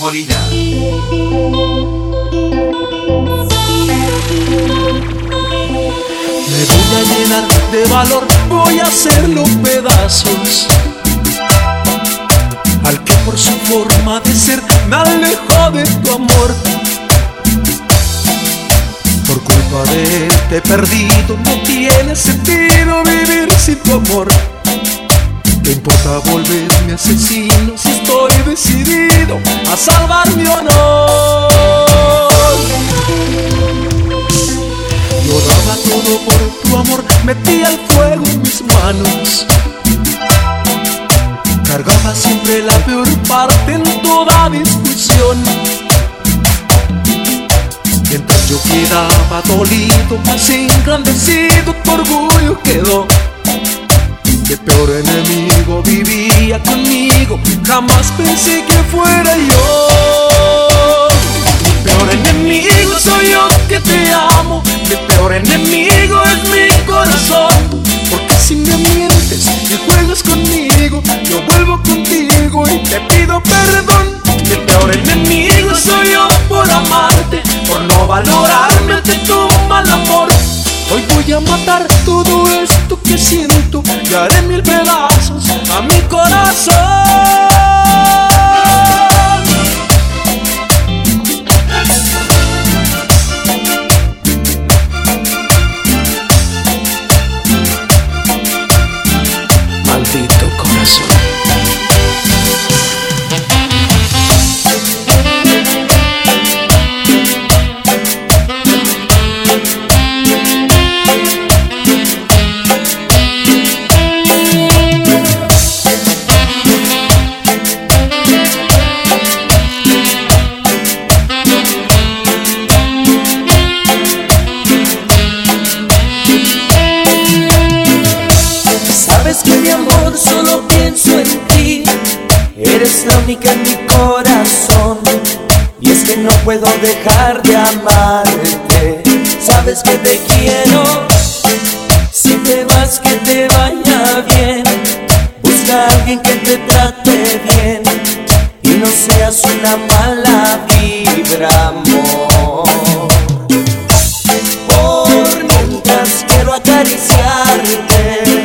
Molina. Me voy a llenar de valor, voy a hacerlo pedazos. Al que por su forma de ser me alejó de tu amor. Por culpa de él te he perdido, no tiene sentido vivir sin tu amor. ¿Qué importa volverme asesino si estoy decidido a salvar mi honor? Yo todo por tu amor, metía el fuego en mis manos. Cargaba siempre la peor parte en toda discusión. Mientras yo quedaba dolido, más engrandecido, tu orgullo quedó. Que peor enemigo vivía conmigo, jamás pensé que fuera yo. Mi peor enemigo soy yo que te amo, mi peor enemigo es mi corazón. Porque si me mientes y juegas conmigo, yo vuelvo contigo y te pido perdón. Mi peor enemigo soy yo por amarte, por no valorarme ante tu mal amor. Hoy voy a matar todo esto que siento y haré mil pedazos a mi corazón. Dejar de amarte. Sabes que te quiero. Si te vas, que te vaya bien. Busca a alguien que te trate bien. Y no seas una mala vibra, amor. Por mientras quiero acariciarte.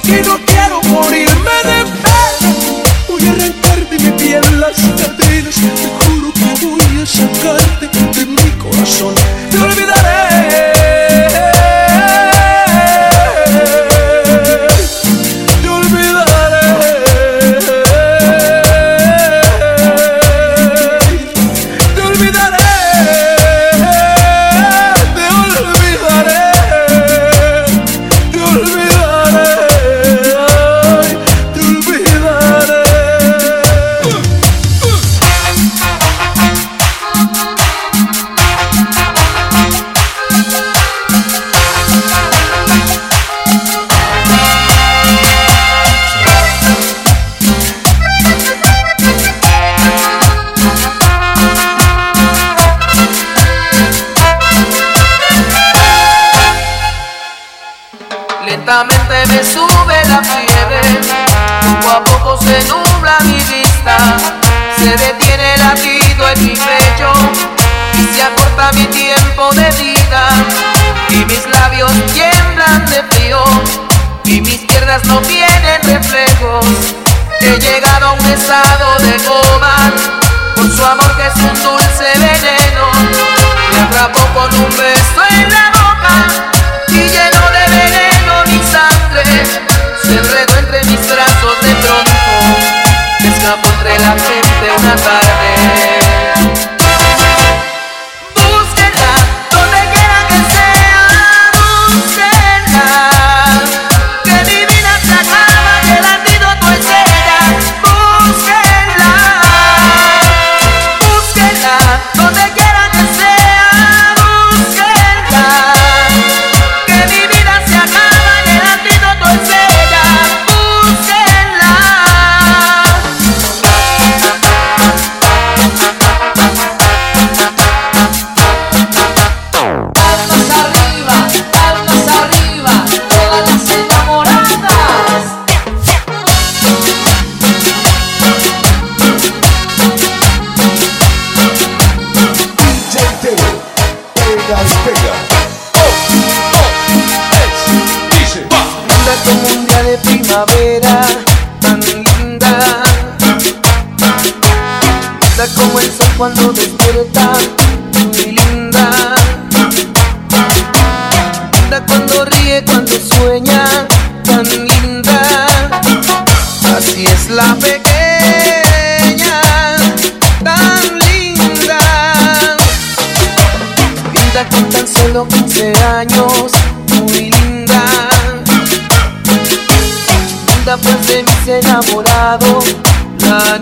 Rocky, rocky. a un estado de coma por su amor que es un dulce veneno. Me atrapó con un beso en la boca y llenó de veneno mi sangre. Se enredó entre mis brazos de pronto, me escapó entre la gente una tarde. muy linda. Linda cuando ríe, cuando sueña, tan linda. Así es la pequeña, tan linda. Linda con tan solo 15 años, muy linda. Linda pues de mis enamorado, la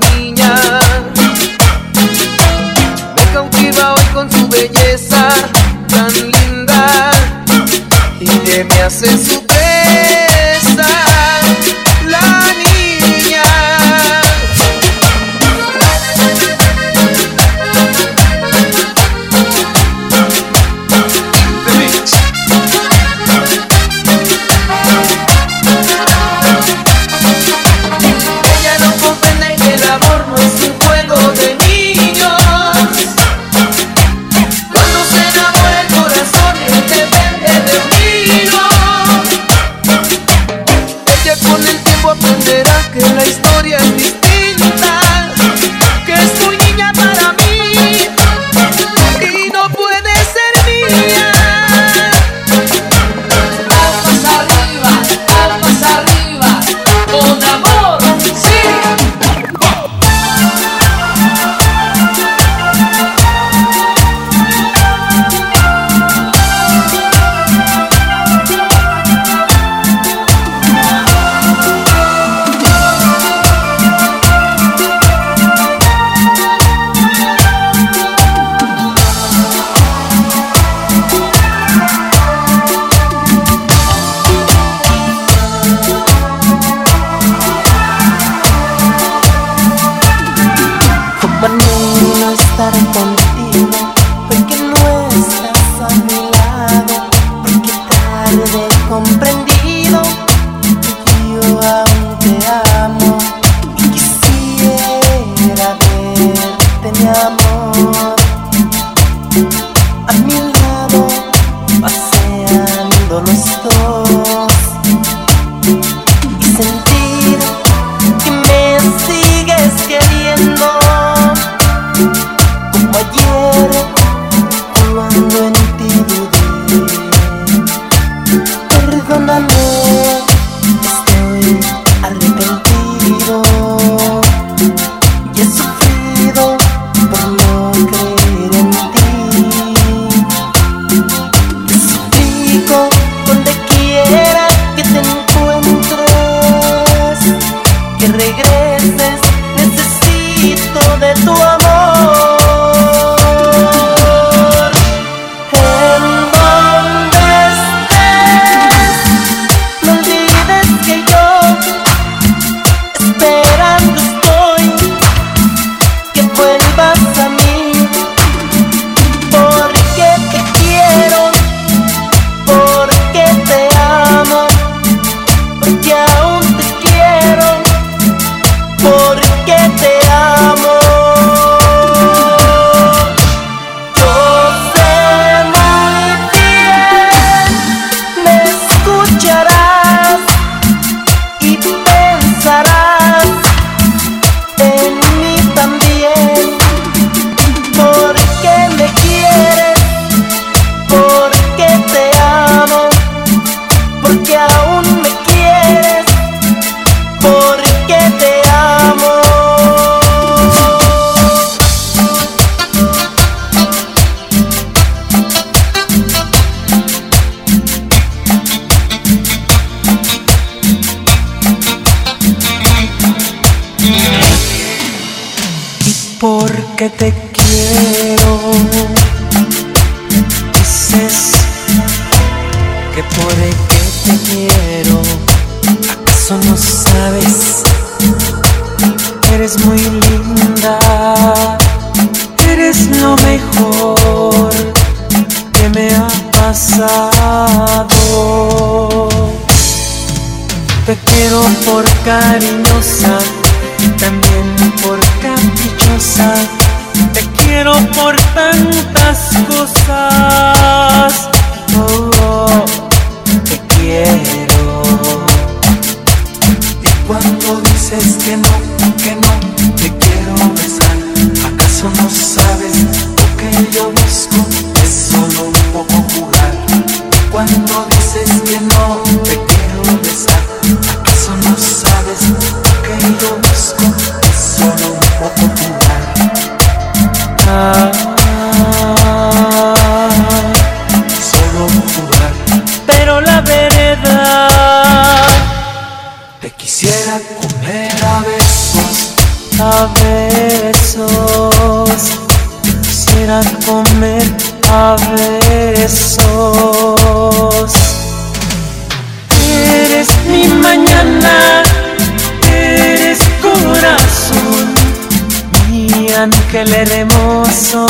ángel hermoso,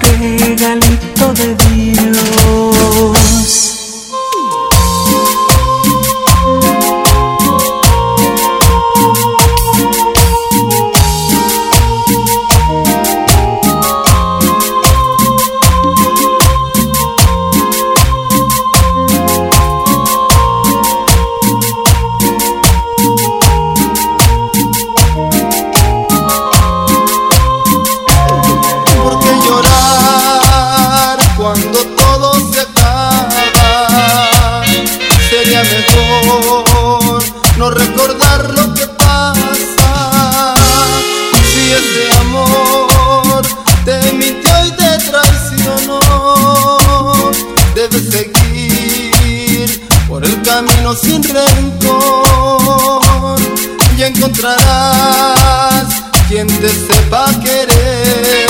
regalito de Dios. por el camino sin rencor y encontrarás quien te sepa querer.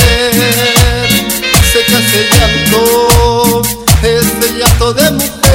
Seca ese llanto, ese llanto de mujer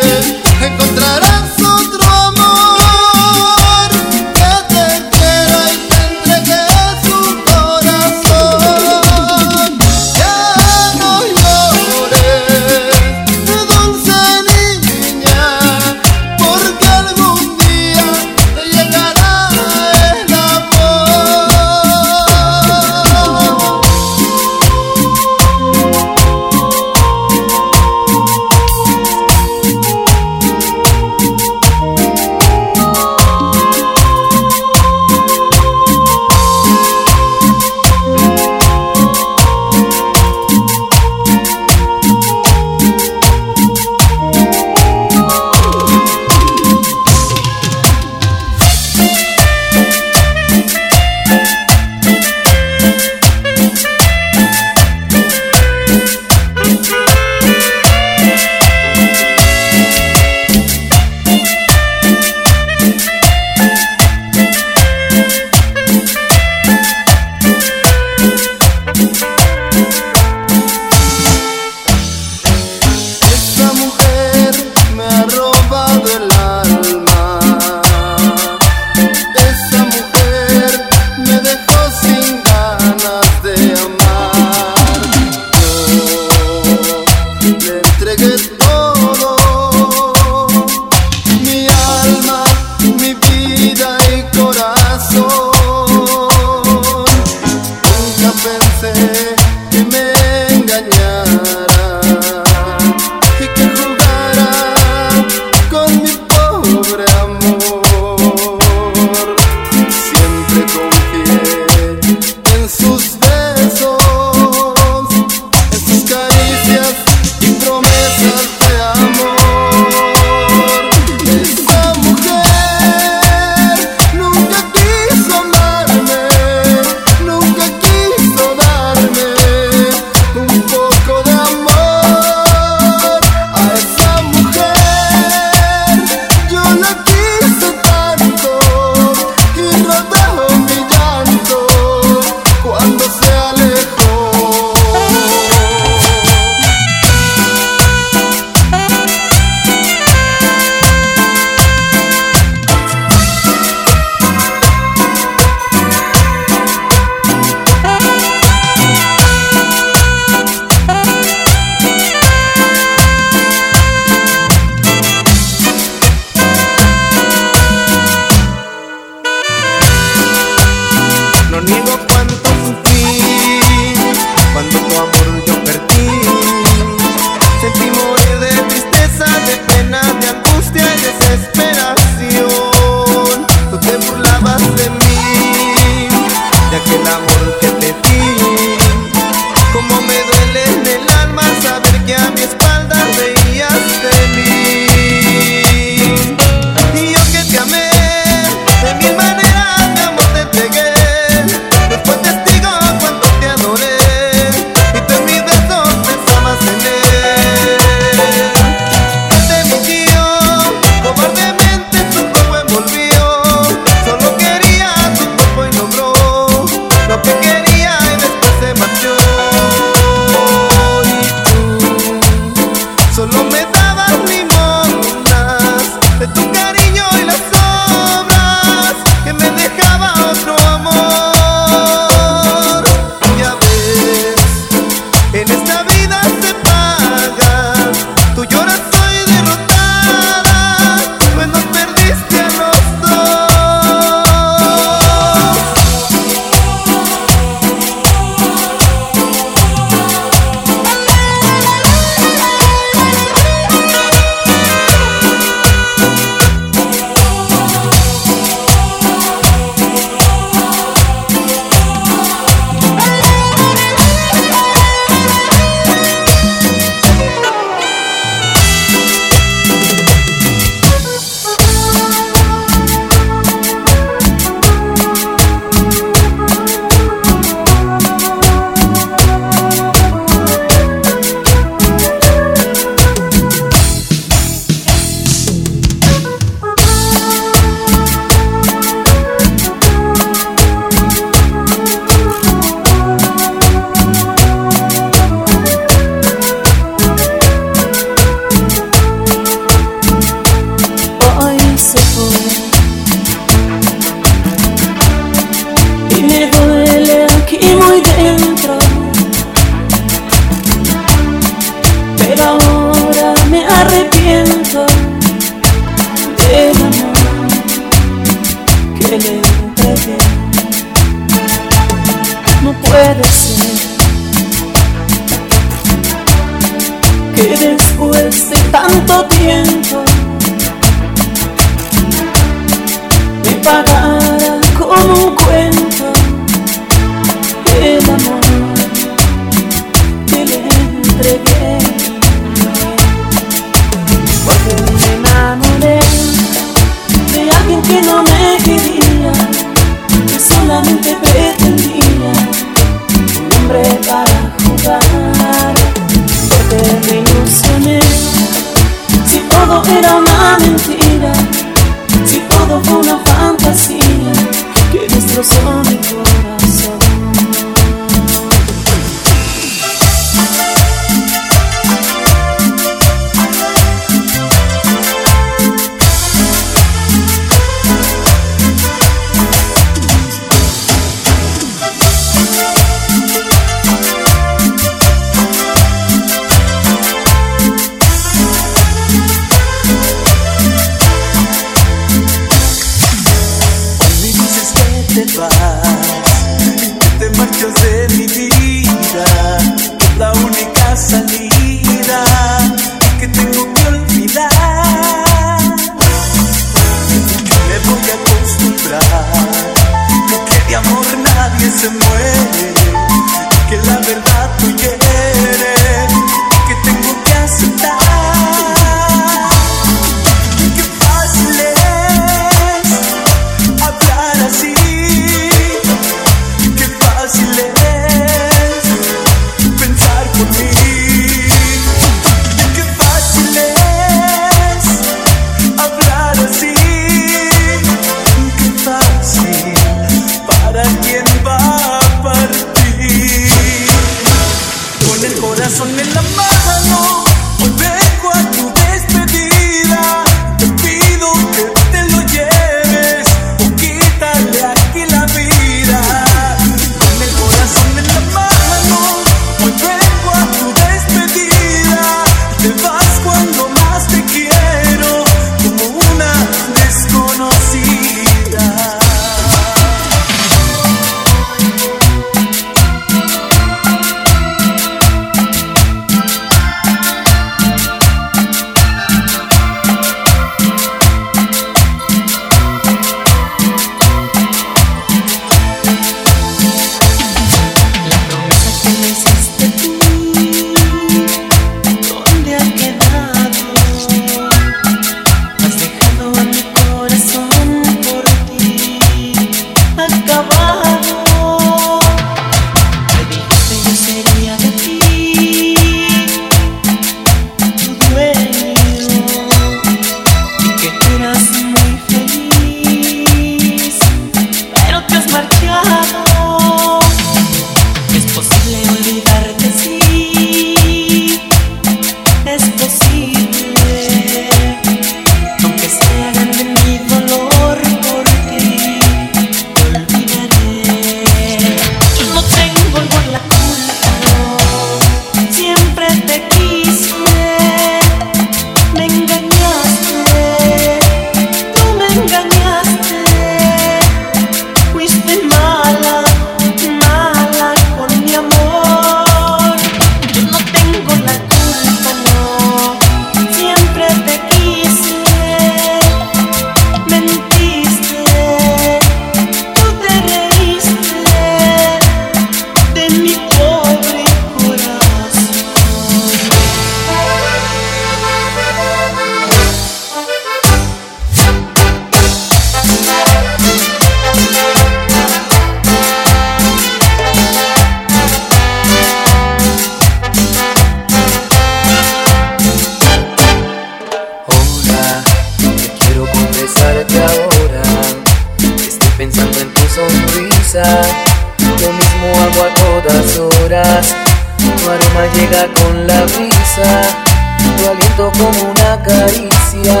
como una caricia.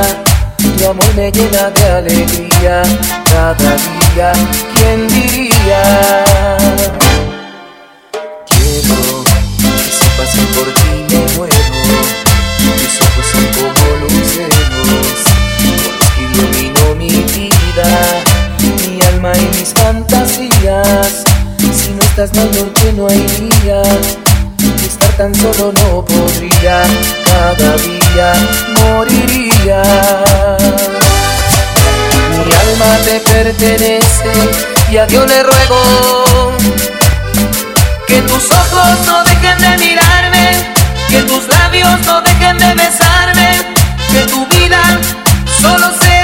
Tu amor me llena de alegría cada día. ¿Quién diría? Quiero que sepas que por ti me muero. Mis ojos son como luceros, con los que iluminó mi vida, mi alma y mis fantasías. Si no estás mal, no, que no hay estar tan solo no podría, cada día moriría. Mi alma te pertenece y a Dios le ruego que tus ojos no dejen de mirarme, que tus labios no dejen de besarme, que tu vida solo sea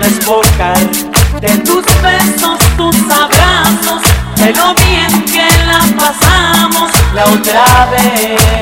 desbocar de tus besos, tus abrazos, de lo bien que la pasamos la otra vez.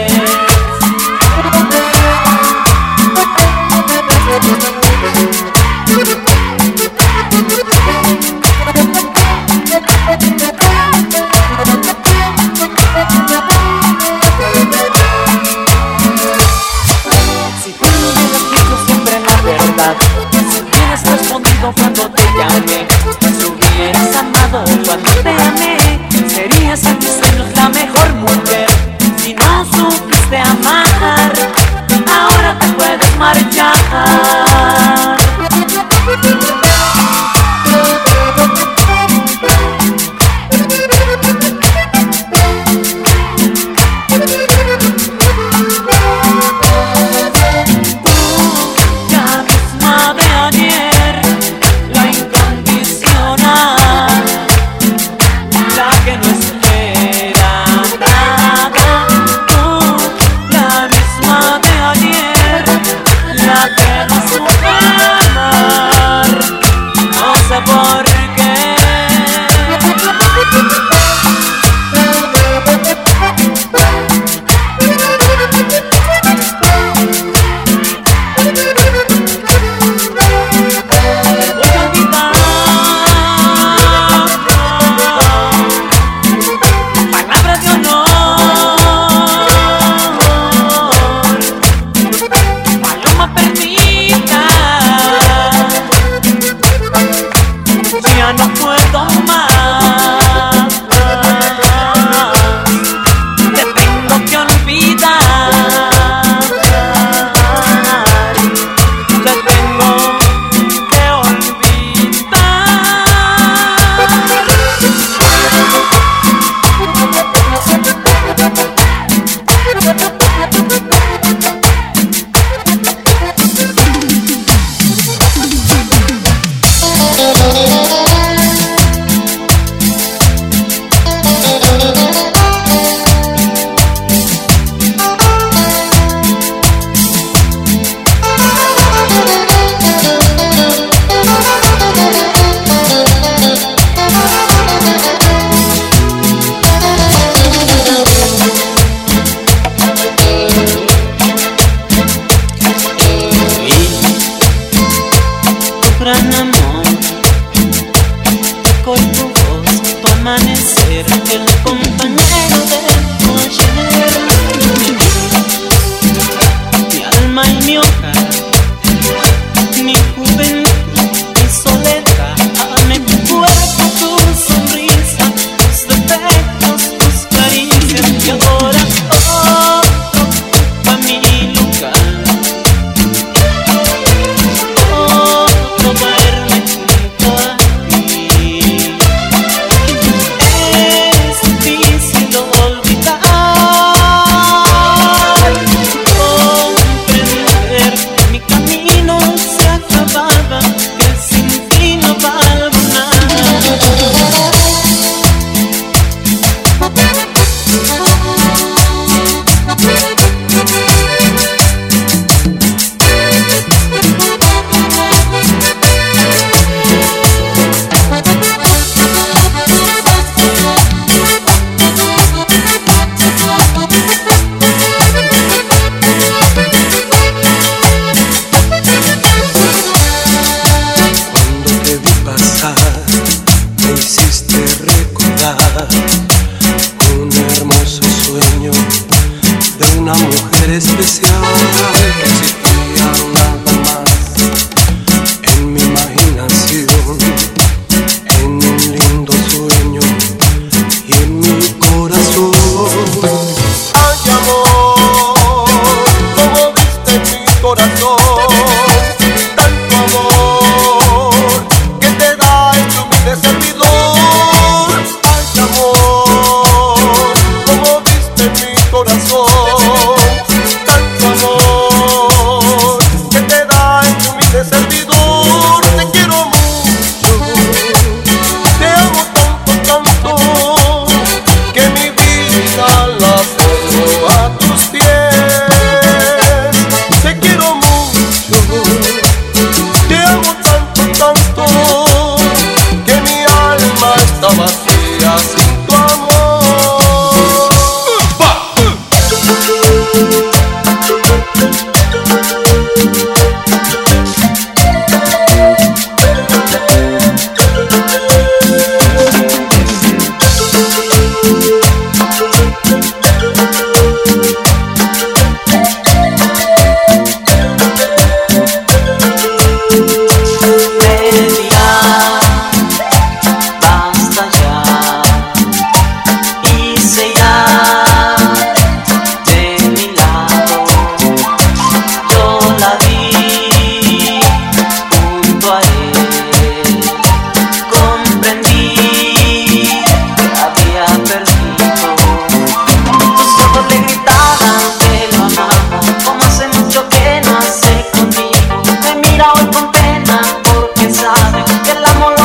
el amor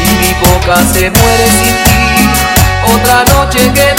y mi boca se muere sin ti. Otra noche que